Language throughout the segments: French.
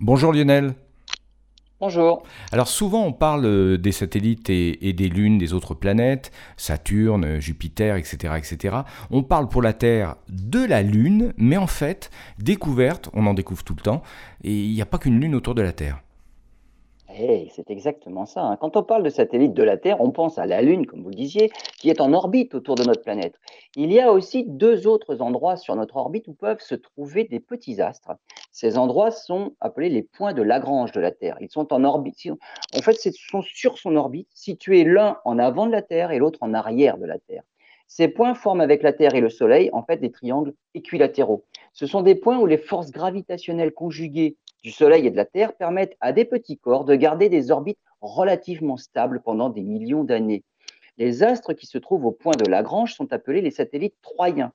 Bonjour Lionel. Bonjour. Alors souvent on parle euh, des satellites et, des lunes des autres planètes, Saturne, Jupiter, etc., etc. On parle pour la Terre de la Lune, mais en fait, découverte, on en découvre tout le temps, et il n'y a pas qu'une Lune autour de la Terre. Eh, c'est exactement ça. hein. Quand on parle de satellite de la Terre, on pense à la Lune, comme vous le disiez, qui est en orbite autour de notre planète. Il y a aussi deux autres endroits sur notre orbite où peuvent se trouver des petits astres. Ces endroits sont appelés les points de Lagrange de la Terre. Ils sont en orbite. En fait, ils sont sur son orbite, situés l'un en avant de la Terre et l'autre en arrière de la Terre. Ces points forment avec la Terre et le Soleil en fait des triangles équilatéraux. Ce sont des points où les forces gravitationnelles conjuguées du Soleil et de la Terre permettent à des petits corps de garder des orbites relativement stables pendant des millions d'années. Les astres qui se trouvent au point de Lagrange sont appelés les satellites troyens.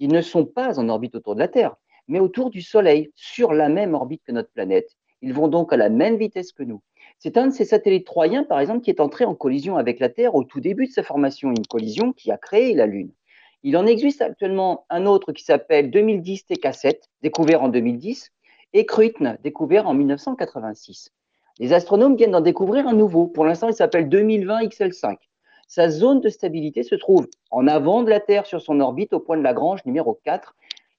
Ils ne sont pas en orbite autour de la Terre, mais autour du Soleil, sur la même orbite que notre planète. Ils vont donc à la même vitesse que nous. C'est un de ces satellites troyens, par exemple, qui est entré en collision avec la Terre au tout début de sa formation, une collision qui a créé la Lune. Il en existe actuellement un autre qui s'appelle 2010 TK7, découvert en 2010, et Kruitn, découvert en 1986. Les astronomes viennent d'en découvrir un nouveau. Pour l'instant, il s'appelle 2020 XL5. Sa zone de stabilité se trouve en avant de la Terre sur son orbite au point de Lagrange numéro 4.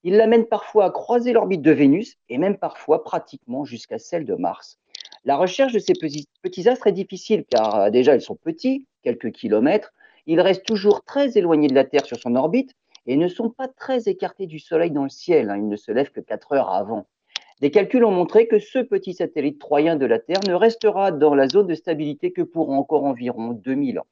Il l'amène parfois à croiser l'orbite de Vénus et même parfois pratiquement jusqu'à celle de Mars. La recherche de ces petits astres est difficile car euh, déjà ils sont petits, quelques kilomètres, ils restent toujours très éloignés de la Terre sur son orbite et ne sont pas très écartés du Soleil dans le ciel. Hein. Ils ne se lèvent que 4 heures avant. Des calculs ont montré que ce petit satellite troyen de la Terre ne restera dans la zone de stabilité que pour encore environ 2000 ans.